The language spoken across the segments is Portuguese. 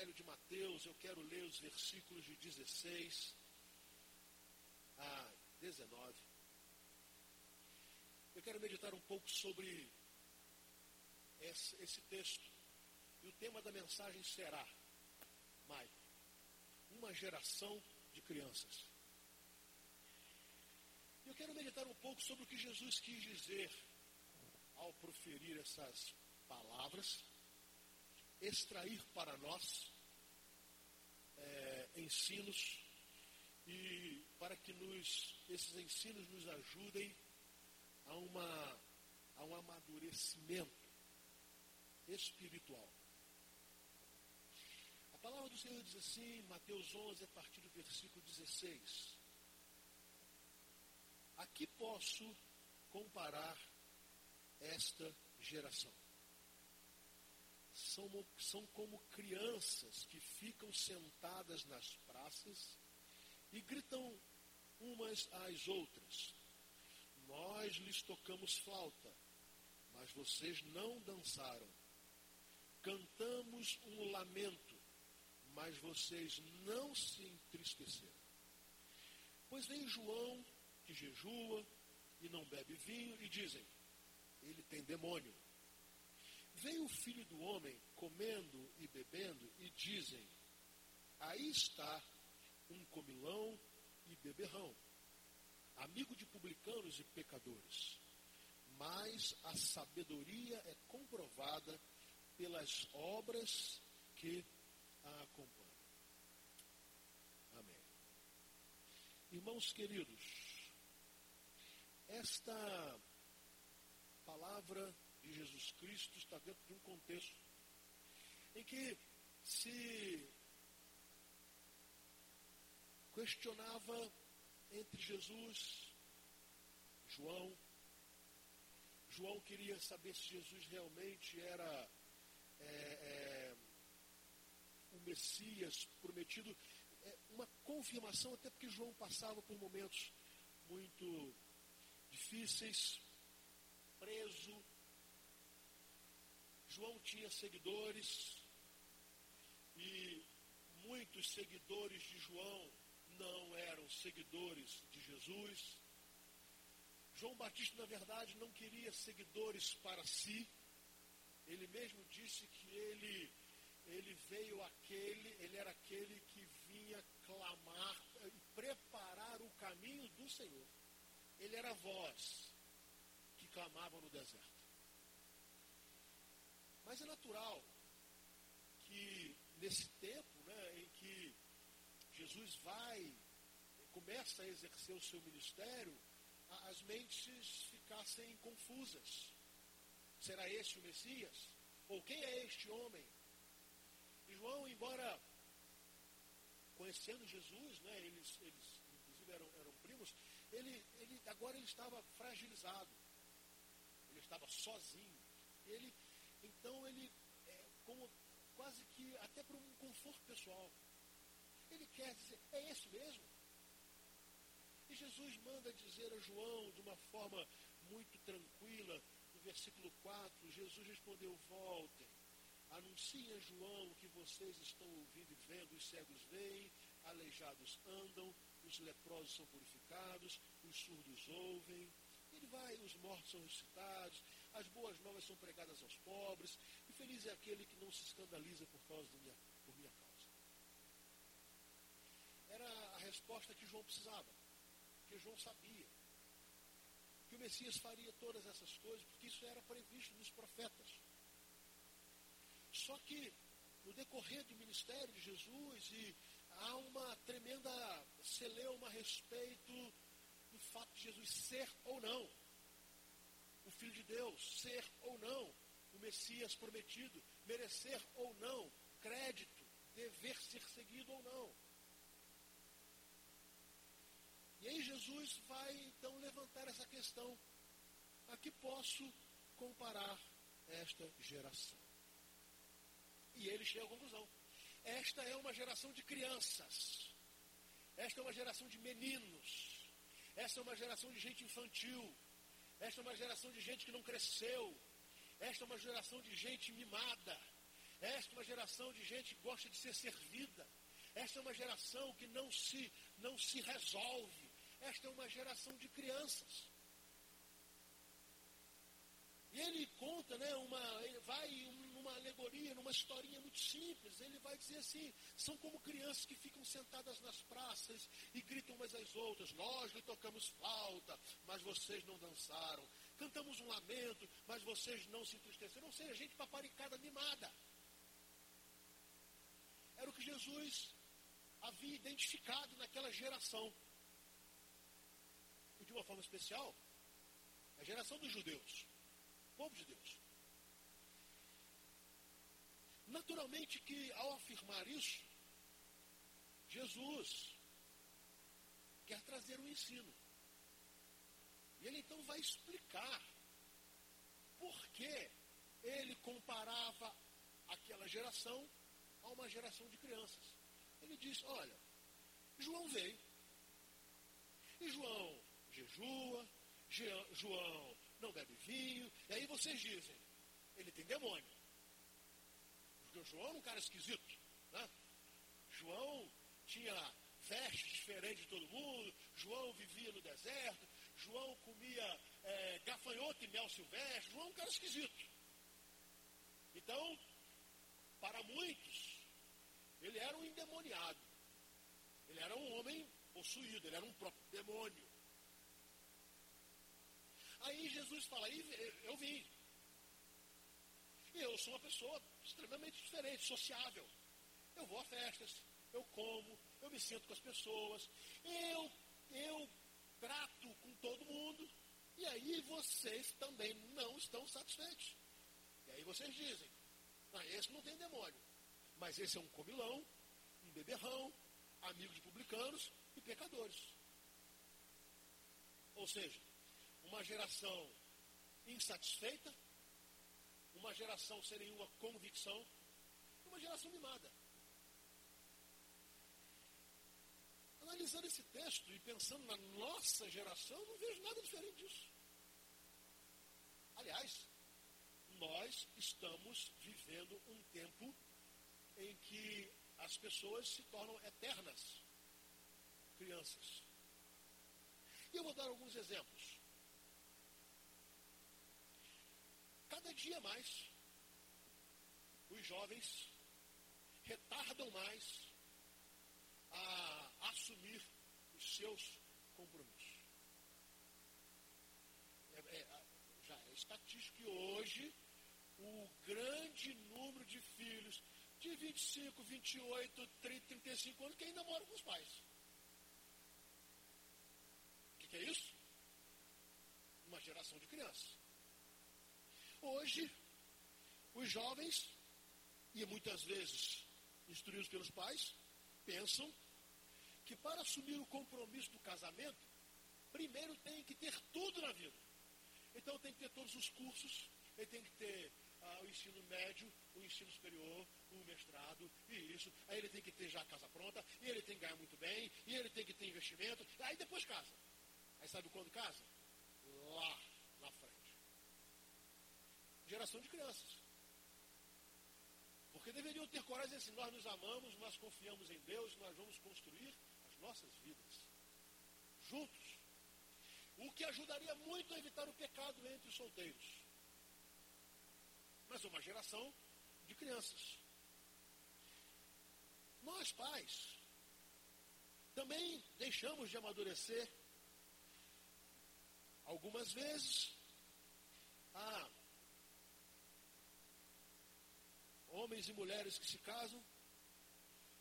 Evangelho de Mateus, eu quero ler os versículos de 16 a 19. Eu quero meditar um pouco sobre esse, esse texto. E o tema da mensagem será, Maico, uma geração de crianças. Eu quero meditar um pouco sobre o que Jesus quis dizer ao proferir essas palavras, extrair para nós é, ensinos e para que nos, esses ensinos nos ajudem a, uma, a um amadurecimento espiritual. A palavra do Senhor diz assim, Mateus 11, a partir do versículo 16. Aqui posso comparar esta geração. São, são como crianças que ficam sentadas nas praças e gritam umas às outras. Nós lhes tocamos flauta, mas vocês não dançaram. Cantamos um lamento, mas vocês não se entristeceram. Pois vem João, que jejua e não bebe vinho, e dizem: ele tem demônio. Vem o filho do homem comendo e bebendo, e dizem: aí está um comilão e beberrão, amigo de publicanos e pecadores. Mas a sabedoria é comprovada pelas obras que a acompanham. Amém. Irmãos queridos, esta palavra de Jesus Cristo está dentro de um contexto em que se questionava entre Jesus, João. João queria saber se Jesus realmente era é, é, o Messias prometido. É, uma confirmação, até porque João passava por momentos muito difíceis, preso. João tinha seguidores e muitos seguidores de João não eram seguidores de Jesus. João Batista, na verdade, não queria seguidores para si. Ele mesmo disse que ele, ele veio aquele, ele era aquele que vinha clamar e preparar o caminho do Senhor. Ele era a voz que clamava no deserto. Mas é natural que nesse tempo né, em que Jesus vai, começa a exercer o seu ministério, as mentes ficassem confusas. Será este o Messias? Ou quem é este homem? E João, embora conhecendo Jesus, né, eles, eles inclusive eram, eram primos, ele, ele, agora ele estava fragilizado. Ele estava sozinho. Ele, então ele, é, como quase que até para um conforto pessoal, ele quer dizer, é esse mesmo? E Jesus manda dizer a João de uma forma muito tranquila, no versículo 4, Jesus respondeu: Voltem, anunciem a João que vocês estão ouvindo e vendo, os cegos veem, aleijados andam, os leprosos são purificados, os surdos ouvem. Ele vai, os mortos são ressuscitados, as boas novas são pregadas aos pobres, e feliz é aquele que não se escandaliza por causa de minha, por minha causa resposta que João precisava. Porque João sabia que o Messias faria todas essas coisas, porque isso era previsto nos profetas. Só que, no decorrer do ministério de Jesus, e há uma tremenda celeuma a respeito do fato de Jesus ser ou não Filho de Deus, ser ou não o Messias prometido, merecer ou não crédito, dever ser seguido ou não. E aí Jesus vai então levantar essa questão. A que posso comparar esta geração? E ele chega à conclusão. Esta é uma geração de crianças. Esta é uma geração de meninos. Esta é uma geração de gente infantil. Esta é uma geração de gente que não cresceu. Esta é uma geração de gente mimada. Esta é uma geração de gente que gosta de ser servida. Esta é uma geração que não se, não se resolve. Esta é uma geração de crianças. E ele conta, né, uma, ele vai numa alegoria, numa historinha muito simples. Ele vai dizer assim: são como crianças que ficam sentadas nas praças e gritam umas às outras: Nós lhe tocamos flauta, mas vocês não dançaram. Cantamos um lamento, mas vocês não se entristeceram. Ou seja, gente paparicada, mimada. Era o que Jesus havia identificado naquela geração. E de uma forma especial, a geração dos judeus povo de Deus. Naturalmente que ao afirmar isso, Jesus quer trazer um ensino. E ele então vai explicar por que ele comparava aquela geração a uma geração de crianças. Ele diz: olha, João veio. E João jejua, João não bebe vinho. E aí vocês dizem, ele tem demônio. Porque João era um cara esquisito. Né? João tinha vestes diferentes de todo mundo. João vivia no deserto. João comia é, gafanhoto e mel silvestre. João é um cara esquisito. Então, para muitos, ele era um endemoniado. Ele era um homem possuído, ele era um próprio demônio. Aí Jesus fala, eu vim. Eu sou uma pessoa extremamente diferente, sociável. Eu vou a festas, eu como, eu me sinto com as pessoas, eu, eu trato com todo mundo. E aí vocês também não estão satisfeitos. E aí vocês dizem, ah, esse não tem demônio. Mas esse é um comilão, um beberrão, amigo de publicanos e pecadores. Ou seja, uma geração insatisfeita, uma geração sem nenhuma convicção, uma geração mimada. Analisando esse texto e pensando na nossa geração, não vejo nada diferente disso. Aliás, nós estamos vivendo um tempo em que as pessoas se tornam eternas crianças. E eu vou dar alguns exemplos. cada dia mais, os jovens retardam mais a assumir os seus compromissos. É, é, já é estatístico que hoje o grande número de filhos de 25, 28, 30, 35 anos que ainda moram com os pais. O que, que é isso? Uma geração de crianças. Hoje, os jovens, e muitas vezes instruídos pelos pais, pensam que para assumir o compromisso do casamento, primeiro tem que ter tudo na vida. Então tem que ter todos os cursos, ele tem que ter ah, o ensino médio, o ensino superior, o mestrado, e isso. Aí ele tem que ter já a casa pronta, e ele tem que ganhar muito bem, e ele tem que ter investimento, aí depois casa. Aí sabe quando casa? Lá geração de crianças. Porque deveriam ter coragem assim, nós nos amamos, nós confiamos em Deus, nós vamos construir as nossas vidas. Juntos. O que ajudaria muito a evitar o pecado entre os solteiros. Mas uma geração de crianças. Nós, pais, também deixamos de amadurecer. Algumas vezes, ah, homens e mulheres que se casam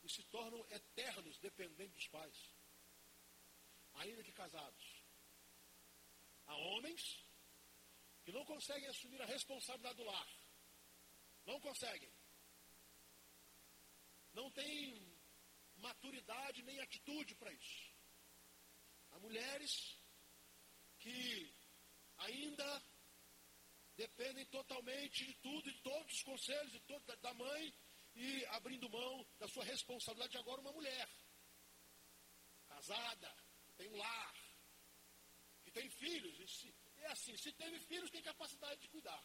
e se tornam eternos dependentes dos pais, ainda que casados. Há homens que não conseguem assumir a responsabilidade do lar. Não conseguem. Não têm maturidade nem atitude para isso. Há mulheres que ainda dependem totalmente de tudo, de todos os conselhos de todo, da mãe e abrindo mão da sua responsabilidade de agora uma mulher casada, tem um lar, que tem filhos. E se, é assim, se teve filhos, tem capacidade de cuidar.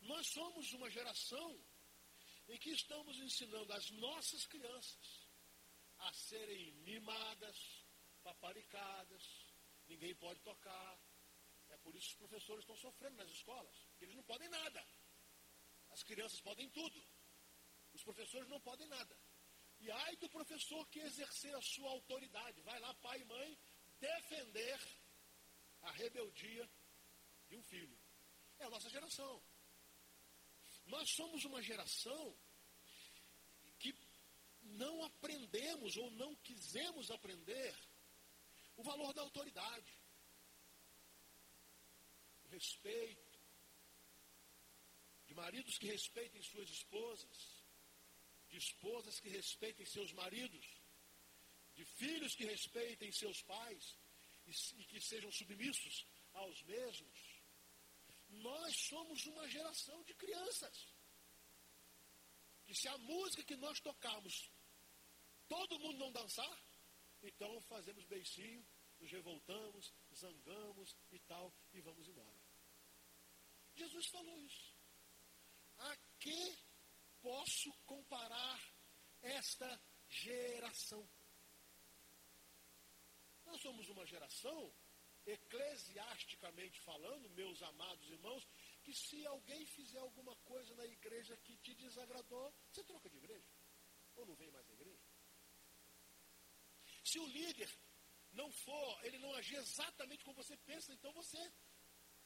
Nós somos uma geração em que estamos ensinando as nossas crianças a serem mimadas, paparicadas, ninguém pode tocar. Por isso os professores estão sofrendo nas escolas, eles não podem nada. As crianças podem tudo. Os professores não podem nada. E ai do professor que exercer a sua autoridade. Vai lá, pai e mãe, defender a rebeldia de um filho. É a nossa geração. Nós somos uma geração que não aprendemos ou não quisemos aprender o valor da autoridade, respeito, de maridos que respeitem suas esposas, de esposas que respeitem seus maridos, de filhos que respeitem seus pais e, e que sejam submissos aos mesmos. Nós somos uma geração de crianças. Que se a música que nós tocamos, todo mundo não dançar, então fazemos beicinho, nos revoltamos, zangamos e tal, e vamos embora. Jesus falou isso. A que posso comparar esta geração. Nós somos uma geração, eclesiasticamente falando, meus amados irmãos, que se alguém fizer alguma coisa na igreja que te desagradou, você troca de igreja. Ou não vem mais na igreja. Se o líder não for, ele não agir exatamente como você pensa, então você,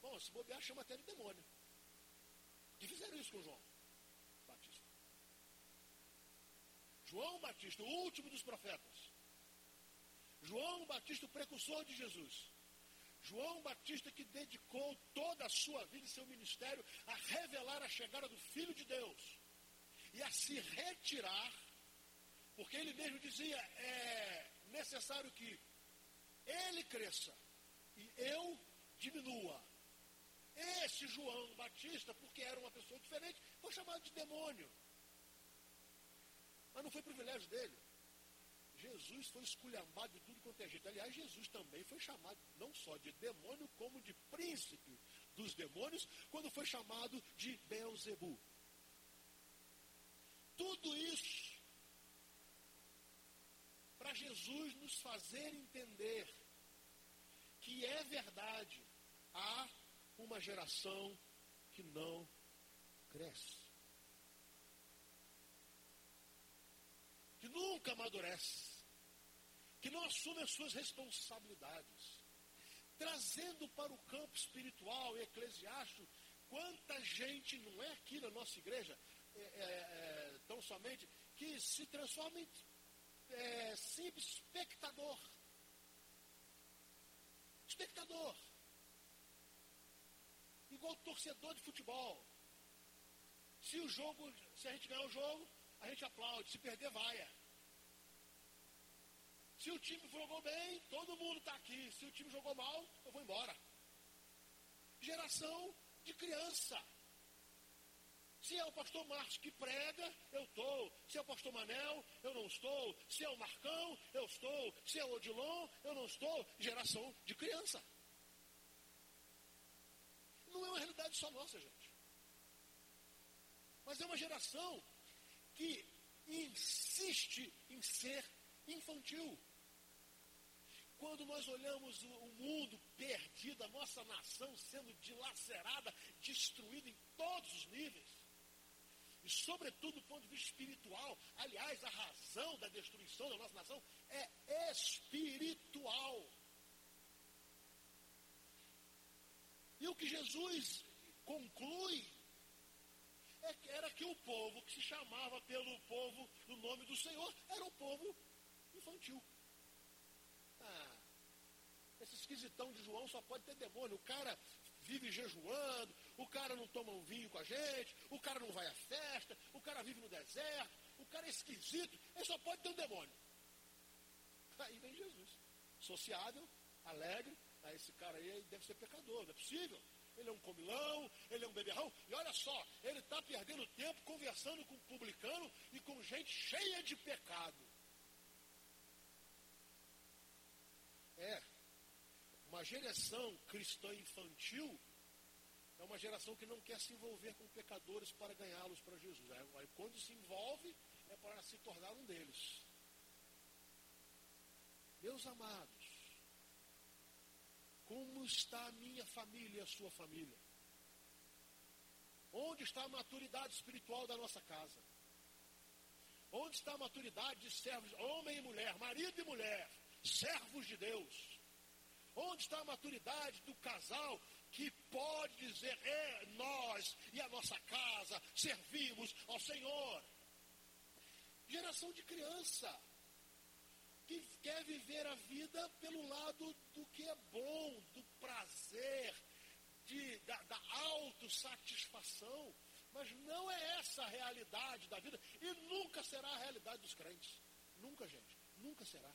bom, se bobear, chama até de demônio. Que fizeram isso com João. João Batista, o último dos profetas. João Batista, o precursor de Jesus. João Batista que dedicou toda a sua vida e seu ministério a revelar a chegada do Filho de Deus e a se retirar, porque ele mesmo dizia: é necessário que ele cresça e eu diminua. Esse João Batista, porque era uma pessoa diferente, foi chamado de demônio. Mas não foi privilégio dele. Jesus foi esculhambado de tudo quanto é jeito. Aliás, Jesus também foi chamado não só de demônio, como de príncipe dos demônios, quando foi chamado de Beelzebu. Tudo isso para Jesus nos fazer entender que é verdade, há uma geração que não cresce. que nunca amadurece, que não assume as suas responsabilidades, trazendo para o campo espiritual e eclesiástico quanta gente não é aqui na nossa igreja, é, é, é, tão somente, que se transforma em é, simples espectador. Espectador. Igual torcedor de futebol. Se o jogo, se a gente ganhar o jogo, a gente aplaude. Se perder, vaia. Se o time jogou bem, todo mundo está aqui. Se o time jogou mal, eu vou embora. Geração de criança. Se é o pastor Marcos que prega, eu estou. Se é o pastor Manel, eu não estou. Se é o Marcão, eu estou. Se é o Odilon, eu não estou. Geração de criança. Não é uma realidade só nossa, gente. Mas é uma geração que insiste em ser infantil. Quando nós olhamos o, mundo perdido, a nossa nação sendo dilacerada, destruída em todos os níveis, e sobretudo do ponto de vista espiritual, aliás, a razão da destruição da nossa nação é espiritual. E o que Jesus conclui é era que o povo que se chamava pelo povo no nome do Senhor era o povo infantil. Ah, esse esquisitão de João só pode ter demônio. O cara vive jejuando, o cara não toma um vinho com a gente, o cara não vai à festa, o cara vive no deserto, o cara é esquisito, ele só pode ter um demônio. Aí vem Jesus, sociável, alegre, ah, esse cara aí deve ser pecador, não é possível ele é um comilão, ele é um beberrão. E olha só, ele está perdendo tempo conversando com publicano e com gente cheia de pecado. É, uma geração cristã infantil é uma geração que não quer se envolver com pecadores para ganhá-los para Jesus. Aí, quando se envolve, é para se tornar um deles. Meus amados, como está a minha família e a sua família? Onde está a maturidade espiritual da nossa casa? Onde está a maturidade de servos, homem e mulher, marido e mulher, servos de Deus? Onde está a maturidade do casal que pode dizer, é nós e a nossa casa servimos ao Senhor? Geração de criança que quer viver a vida pelo lado do que é bom, do prazer, de, da, da autossatisfação. Mas não é essa a realidade da vida e nunca será a realidade dos crentes. Nunca, gente. Nunca será.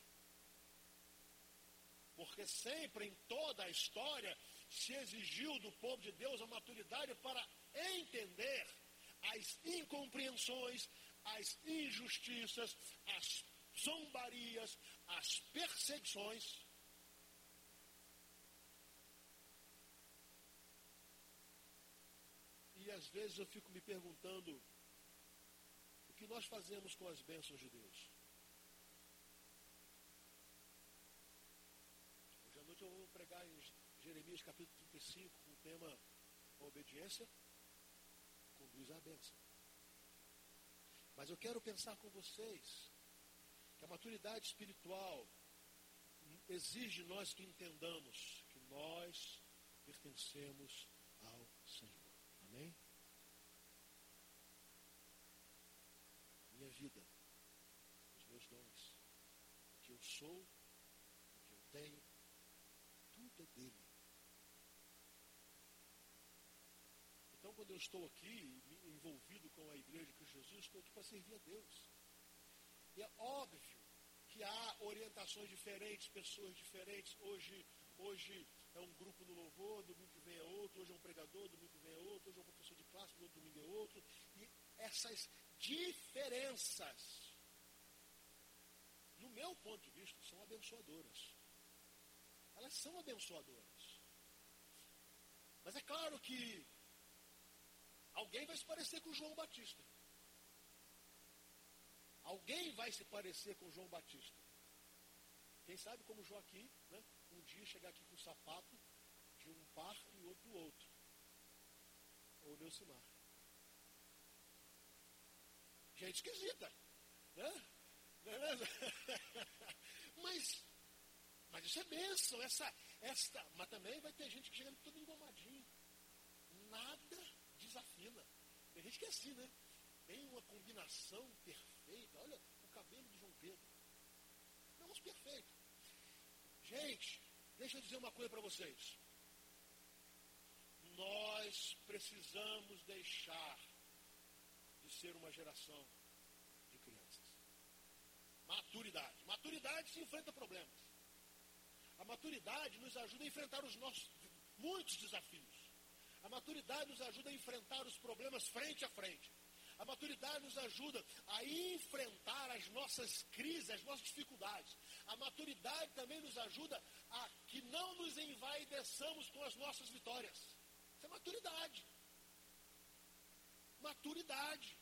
Porque sempre em toda a história se exigiu do povo de Deus a maturidade para entender as incompreensões, as injustiças, as zombarias, as perseguições. E às vezes eu fico me perguntando o que nós fazemos com as bênçãos de Deus. Hoje à noite eu vou pregar em Jeremias capítulo 35 com o tema obediência conduz à bênção. Mas eu quero pensar com vocês que a maturidade espiritual exige nós que entendamos que nós pertencemos ao Senhor. Amém? Minha vida, os meus dons, o que eu sou, o que eu tenho, tudo é dele. Então, quando eu estou aqui, envolvido com a igreja de Jesus, estou aqui para servir a Deus. E é óbvio que há orientações diferentes, pessoas diferentes. Hoje, hoje é um grupo no louvor, domingo que vem é outro, hoje é um pregador, domingo que vem é outro, hoje é um professor de classe, outro domingo é outro. E essas diferenças, no meu ponto de vista, são abençoadoras. Elas são abençoadoras. Mas é claro que alguém vai se parecer com João Batista. Alguém vai se parecer com João Batista. Quem sabe como Joaquim, né? um dia chegar aqui com o sapato de um par e outro do outro. Ou Neucimar. Gente esquisita. Né? Beleza? mas, mas isso é bênção. Essa, esta, mas também vai ter gente que chega todo engomadinho. Nada desafina. Tem gente que é assim, né? Tem uma combinação perfeita perfeita. Olha o cabelo de João Pedro. Negócio perfeito. Gente, deixa eu dizer uma coisa para vocês. Nós precisamos deixar de ser uma geração de crianças. Maturidade. Maturidade se enfrenta problemas. A maturidade nos ajuda a enfrentar os nossos muitos desafios. A maturidade nos ajuda a enfrentar os problemas frente a frente. A maturidade nos ajuda a enfrentar as nossas crises, as nossas dificuldades. A maturidade também nos ajuda a que não nos envaideçamos com as nossas vitórias. Isso é maturidade. Maturidade.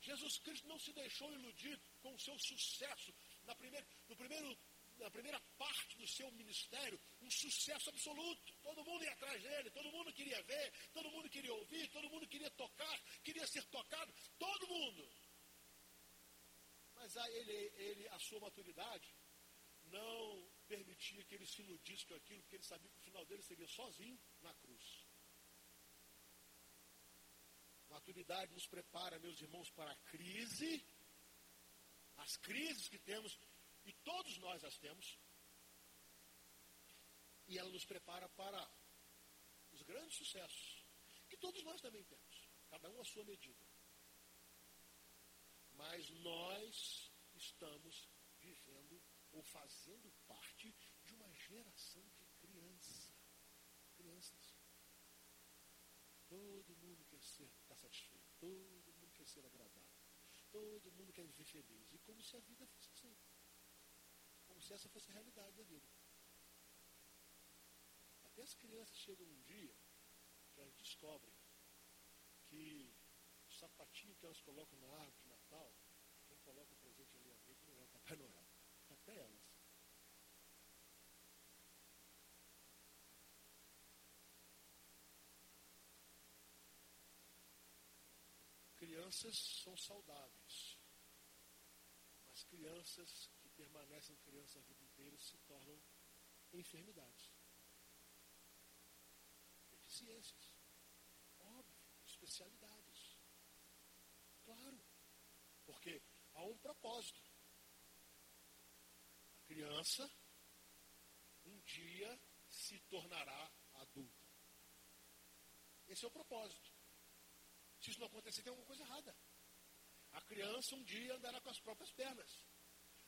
Jesus Cristo não se deixou iludir com o seu sucesso na primeira, no primeiro na primeira parte do seu ministério, um sucesso absoluto. Todo mundo ia atrás dele, todo mundo queria ver, todo mundo queria ouvir, todo mundo queria tocar, queria ser tocado, todo mundo. Mas a, ele, ele, a sua maturidade não permitia que ele se iludisse com aquilo, porque ele sabia que o final dele seria sozinho na cruz. Maturidade nos prepara, meus irmãos, para a crise, as crises que temos e todos nós as temos. E ela nos prepara para os grandes sucessos, que todos nós também temos, cada um à sua medida. Mas nós estamos vivendo ou fazendo parte de uma geração de criança, crianças. Todo mundo quer ser, estar tá satisfeito, todo mundo quer ser agradável, todo mundo quer viver feliz. E como se a vida fosse assim como se essa fosse a realidade da vida. Até as crianças chegam um dia elas descobrem que o sapatinho que elas colocam na árvore de Natal, quem coloca o presente ali frente não é o Papai Noel, até elas. Crianças são saudáveis, mas crianças que permanecem crianças a vida inteira se tornam enfermidades, deficiências, óbvio, especialidades. Claro, porque há um propósito. A criança um dia se tornará adulta. Esse é o propósito. Se isso não acontecer, tem alguma coisa errada. A criança um dia andará com as próprias pernas.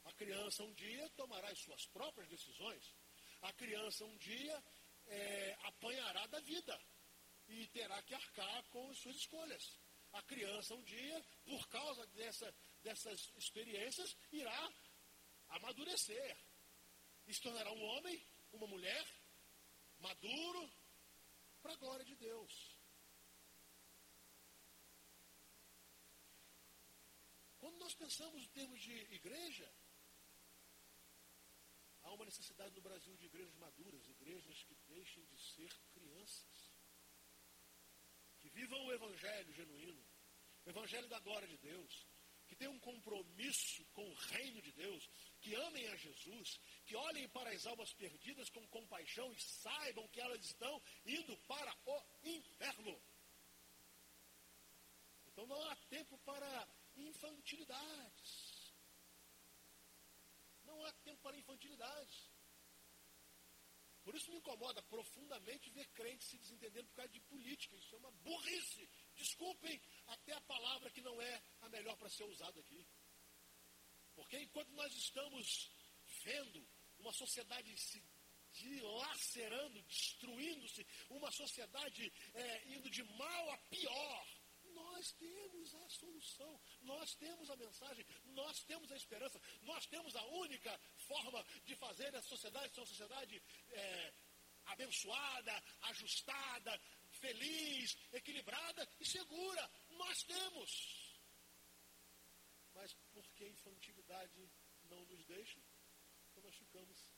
A criança um dia tomará as suas próprias decisões. A criança um dia é, apanhará da vida e terá que arcar com as suas escolhas. A criança um dia, por causa dessa, dessas experiências, irá amadurecer. E se tornará um homem, uma mulher, maduro, para a glória de Deus. Quando nós pensamos em termos de igreja, há uma necessidade no Brasil de igrejas maduras, igrejas que deixem de ser crianças. Que vivam o evangelho genuíno, o evangelho da glória de Deus, que tenham um compromisso com o reino de Deus, que amem a Jesus, que olhem para as almas perdidas com compaixão e saibam que elas estão indo para o inferno. Então não há tempo para infantilidades. Não há tempo para infantilidades. Por isso me incomoda profundamente ver crentes se desentendendo por causa de política. Isso é uma burrice. Desculpem até a palavra que não é a melhor para ser usada aqui. Porque enquanto nós estamos vendo uma sociedade se dilacerando, destruindo-se, uma sociedade é, indo de mal a pior, nós temos a solução, nós temos a mensagem, nós temos a esperança, nós temos a única forma de fazer a sociedade ser uma sociedade é, abençoada, ajustada, feliz, equilibrada e segura. Nós temos. Mas porque a infantilidade não nos deixa, então nós ficamos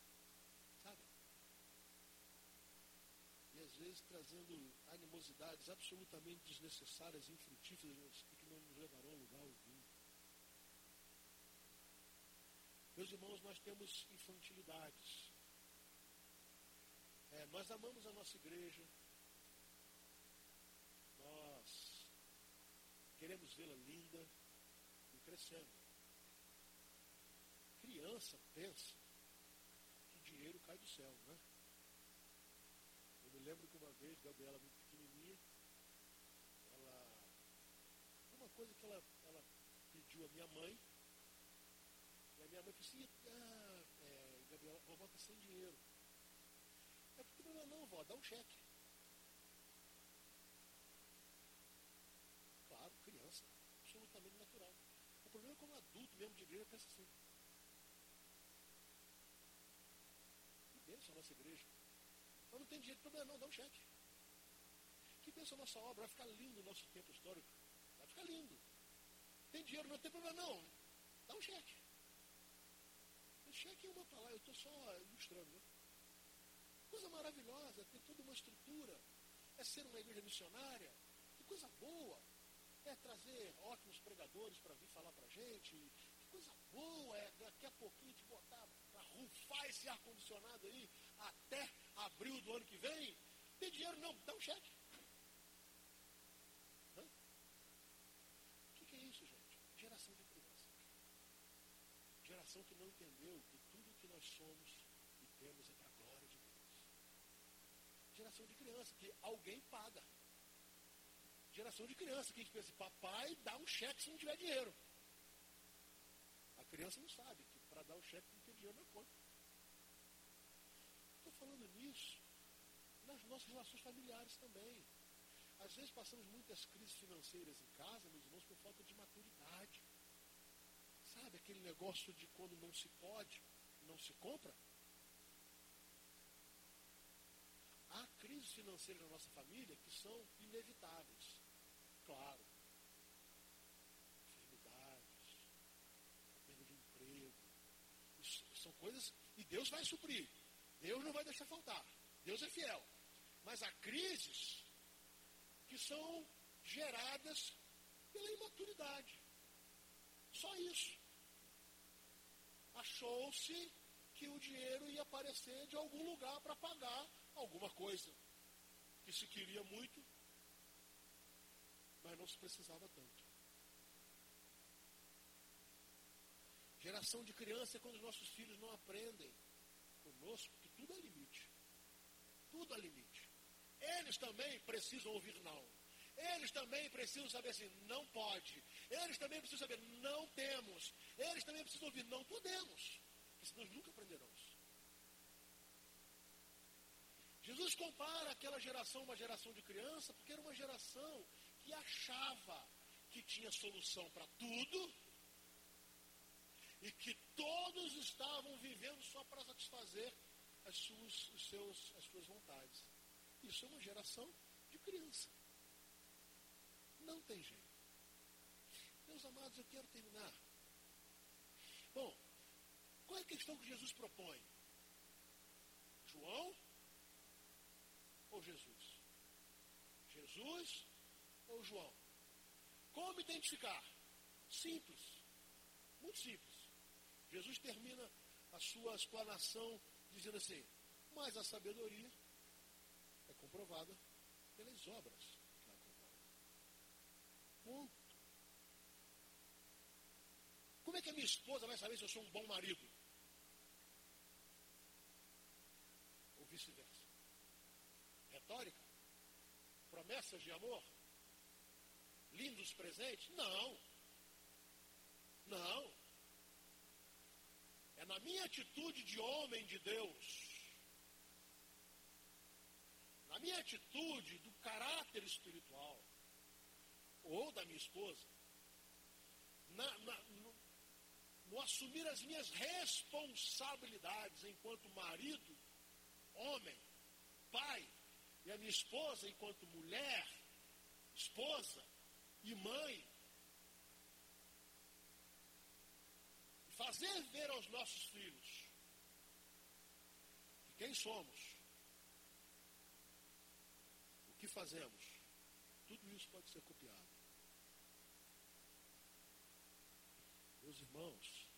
às vezes trazendo animosidades absolutamente desnecessárias, infrutíferas e que não nos levarão a lugar algum. Meus irmãos, nós temos infantilidades. É, nós amamos a nossa igreja. Nós queremos vê-la linda e crescendo. Criança pensa que dinheiro cai do céu, não é? lembro que uma vez, Gabriela muito pequenininha, ela. Uma coisa que ela, ela pediu à minha mãe, e a minha mãe disse, assim, ah, é, Gabriela, vovó está sem dinheiro. É porque não, não, vó, dá um cheque. Claro, criança, absolutamente natural. O problema é quando adulto mesmo de igreja pensa assim. Que bênção a nossa igreja. Não tem dinheiro, problema não, dá um cheque. Que pensa a nossa obra, vai ficar lindo o nosso tempo histórico. Vai ficar lindo. Tem dinheiro, não tem problema não. Dá um cheque. O cheque é uma palavra, eu estou só ilustrando, né? Coisa maravilhosa, tem toda uma estrutura. É ser uma igreja missionária. Que coisa boa. É trazer ótimos pregadores para vir falar para a gente. Que coisa boa é daqui a pouquinho te botar rufar esse ar-condicionado aí até abril do ano que vem, tem dinheiro não, dá um cheque. Hã? O que, é isso, gente? Geração de crianças. Geração que não entendeu que tudo que nós somos e temos é para a glória de Deus. Geração de criança que alguém paga. Geração de criança que a gente pensa, papai dá um cheque se não tiver dinheiro. A criança não sabe que para dar o cheque na conta falando nisso nas nossas relações familiares também. Às vezes passamos muitas crises financeiras em casa, meus irmãos, por falta de maturidade. Sabe aquele negócio de quando não se pode, não se compra? Há crises financeiras na nossa família que são inevitáveis. Claro. Enfermidades, perda de emprego. Isso são coisas. E Deus vai suprir. Deus não vai deixar faltar. Deus é fiel. Mas há crises que são geradas pela imaturidade. Só isso. Achou-se que o dinheiro ia aparecer de algum lugar para pagar alguma coisa que se queria muito, mas não se precisava tanto. Geração de criança é quando os nossos filhos não aprendem conosco que tudo é limite. Tudo é limite. Eles também precisam ouvir não. Eles também precisam saber assim, não pode. Eles também precisam saber, não temos. Eles também precisam ouvir, não podemos. Porque senão nós nunca aprenderemos. Jesus compara aquela geração, uma geração de criança, porque era uma geração que achava que tinha solução para tudo e que todos estavam vivendo só para satisfazer as suas, os seus, as suas vontades. Isso é uma geração de criança. Não tem jeito. Meus amados, eu quero terminar. Bom, qual é a questão que Jesus propõe? João ou Jesus? Jesus ou João? Como identificar? Simples. Muito simples. Jesus termina a sua explanação dizendo assim: Mas a sabedoria é comprovada pelas obras que ela comprova. Ponto. Como é que a minha esposa vai saber se eu sou um bom marido? Ou vice-versa? Retórica? Promessas de amor? Lindos presentes? Não. Não. É na minha atitude de homem de Deus na minha atitude do caráter espiritual, ou da minha esposa, na, na, no, no assumir as minhas responsabilidades enquanto marido, homem, pai, e a minha esposa enquanto mulher, esposa e mãe. Fazer ver aos nossos filhos que quem somos que fazemos? Tudo isso pode ser copiado. Meus irmãos,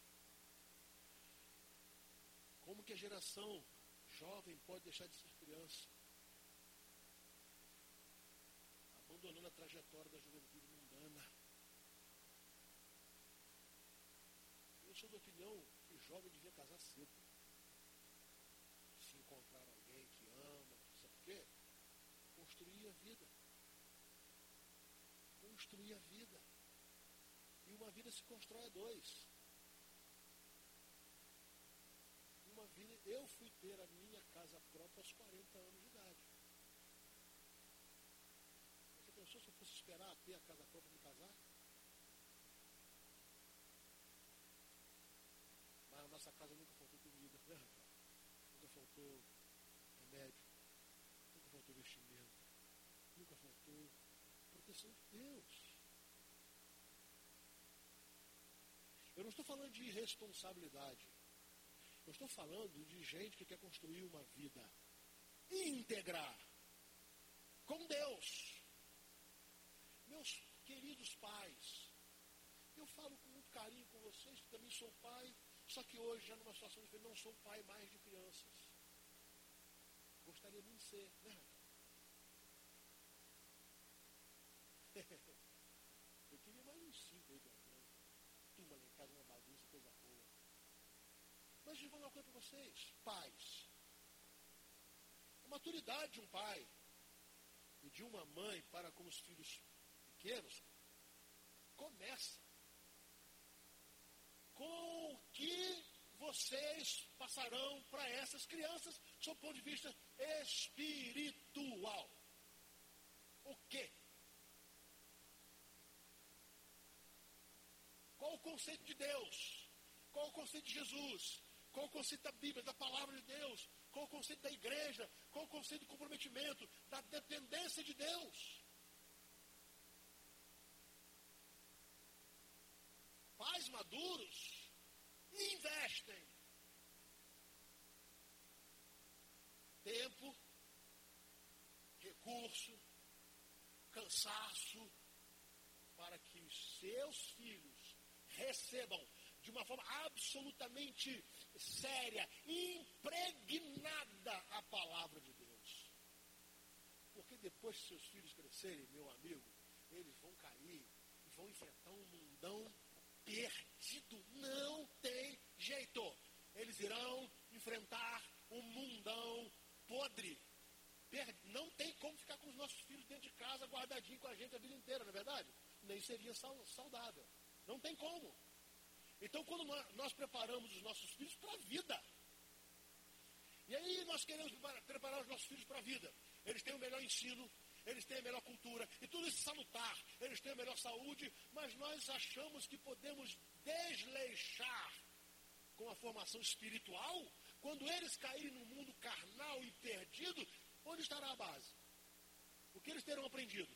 como que a geração jovem pode deixar de ser criança? Abandonando a trajetória da juventude Eu sou da opinião que jovem devia casar cedo. Se encontrar alguém que ama, sabe por quê? construir a vida. Construir a vida. E uma vida se constrói a dois. Uma vida, eu fui ter a minha casa própria aos 40 anos de idade. Você pensou se eu fosse esperar ter a casa própria me casar? Mas a nossa casa nunca faltou comida, né, Rafael? Nunca faltou remédio, nunca faltou vestimento nunca faltou. Proteção de Deus. Eu não estou falando de irresponsabilidade. Eu estou falando de gente que quer construir uma vida íntegra com Deus. Meus queridos pais, eu falo com muito carinho com vocês, que também sou pai, só que hoje, já numa situação diferente, não sou pai mais de crianças. Gostaria muito de ser, né, Eu queria mais uns cinco aí cantando. Turma lá em casa, uma bagunça, coisa boa. Mas eu vou falar uma coisa para vocês, pais. A maturidade de um pai e de uma mãe para com os filhos pequenos começa com o que vocês passarão para essas crianças sob o ponto de vista espiritual. O quê? Qual o conceito de Deus? Qual o conceito de Jesus? Qual o conceito da Bíblia, da palavra de Deus? Qual o conceito da igreja? Qual o conceito de comprometimento? Da dependência de Deus. Pais maduros investem tempo, recurso, cansaço, para que os seus filhos recebam de uma forma absolutamente séria, impregnada a palavra de Deus. Porque depois que seus filhos crescerem, meu amigo, eles vão cair e vão enfrentar um mundão perdido. Não tem jeito. Eles irão enfrentar um mundão podre. Não tem como ficar com os nossos filhos dentro de casa, guardadinho com a gente a vida inteira, não é verdade? Nem seria saudável. Não tem como. Então, quando nós, preparamos os nossos filhos para a vida, e aí nós queremos preparar os nossos filhos para a vida. Eles têm o melhor ensino, eles têm a melhor cultura, e tudo isso salutar. Eles têm a melhor saúde, mas nós achamos que podemos desleixar com a formação espiritual quando eles caírem no mundo carnal e perdido, onde estará a base? O que eles terão aprendido?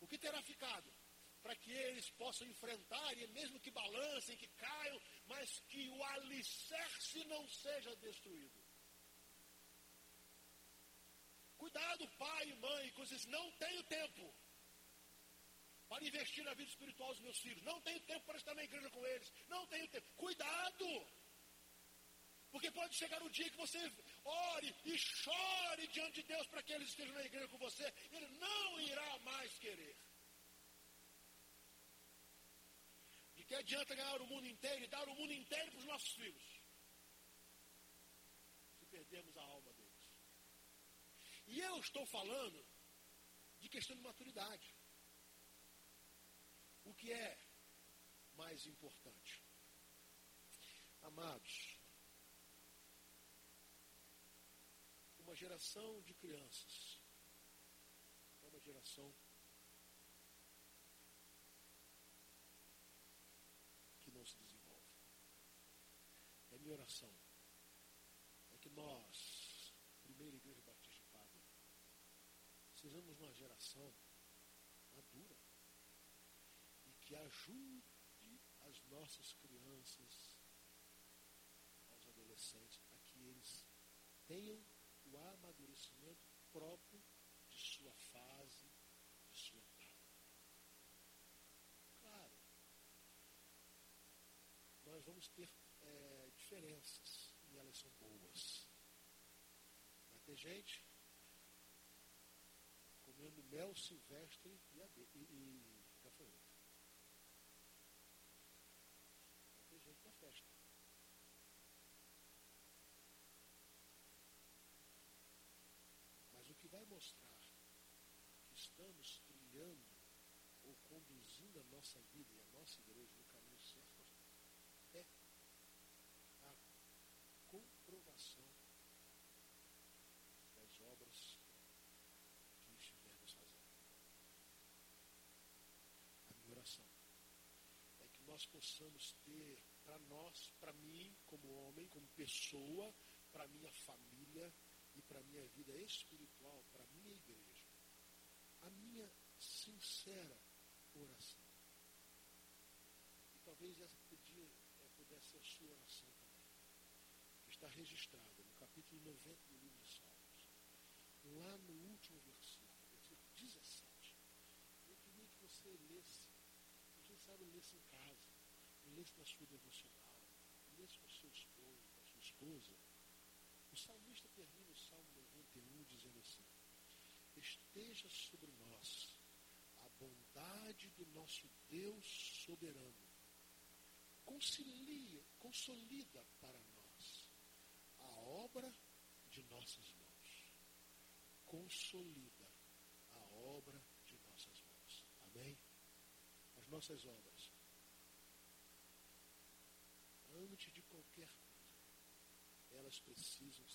O que terá ficado? Para que eles possam enfrentar, e mesmo que balancem, que caiam, mas que o alicerce não seja destruído. Cuidado, pai e mãe, com isso. Não tenho tempo para investir na vida espiritual dos meus filhos. Não tenho tempo para estar na igreja com eles. Não tenho tempo. Cuidado! Porque pode chegar um dia que você ore e chore diante de Deus para que eles estejam na igreja com você. Ele não irá mais querer. De que adianta ganhar o mundo inteiro e dar o mundo inteiro para os nossos filhos? Se perdemos a alma deles. E eu estou falando de questão de maturidade. O que é mais importante? Amados, uma geração de crianças. É uma geração que não se desenvolve. É minha oração. É que nós, primeira igreja batista de Pádua, sejamos uma geração madura e que ajude as nossas crianças, aos adolescentes, a que eles tenham próprio de sua fase, de sua etapa. Claro, nós vamos ter é, diferenças e elas são boas. Vai ter gente comendo mel silvestre e, e, e gafanhoto. Vai ter gente na festa. vai mostrar que estamos trilhando ou conduzindo a nossa vida e a nossa igreja no caminho certo é a comprovação das obras que estivermos fazendo. A minha oração é que nós possamos ter para nós, para mim, como homem, como pessoa, para minha família, e para minha vida espiritual, para minha igreja, a minha sincera oração. E talvez essa podia, é, pudesse ser a sua oração também, está registrada no capítulo 90 do livro de Salmos, lá no último versículo, versículo 17. Eu queria que você lesse, e quem sabe lesse em casa, lesse na sua devocional, lesse com seu esposo, com a sua esposa. O salmista termina o Salmo 91 dizendo assim: Esteja sobre nós a bondade do nosso Deus soberano. Concilia, consolida para nós a obra de nossas mãos. Consolida a obra de nossas mãos. Amém? As nossas obras. Antes de qualquer coisa, elas precisam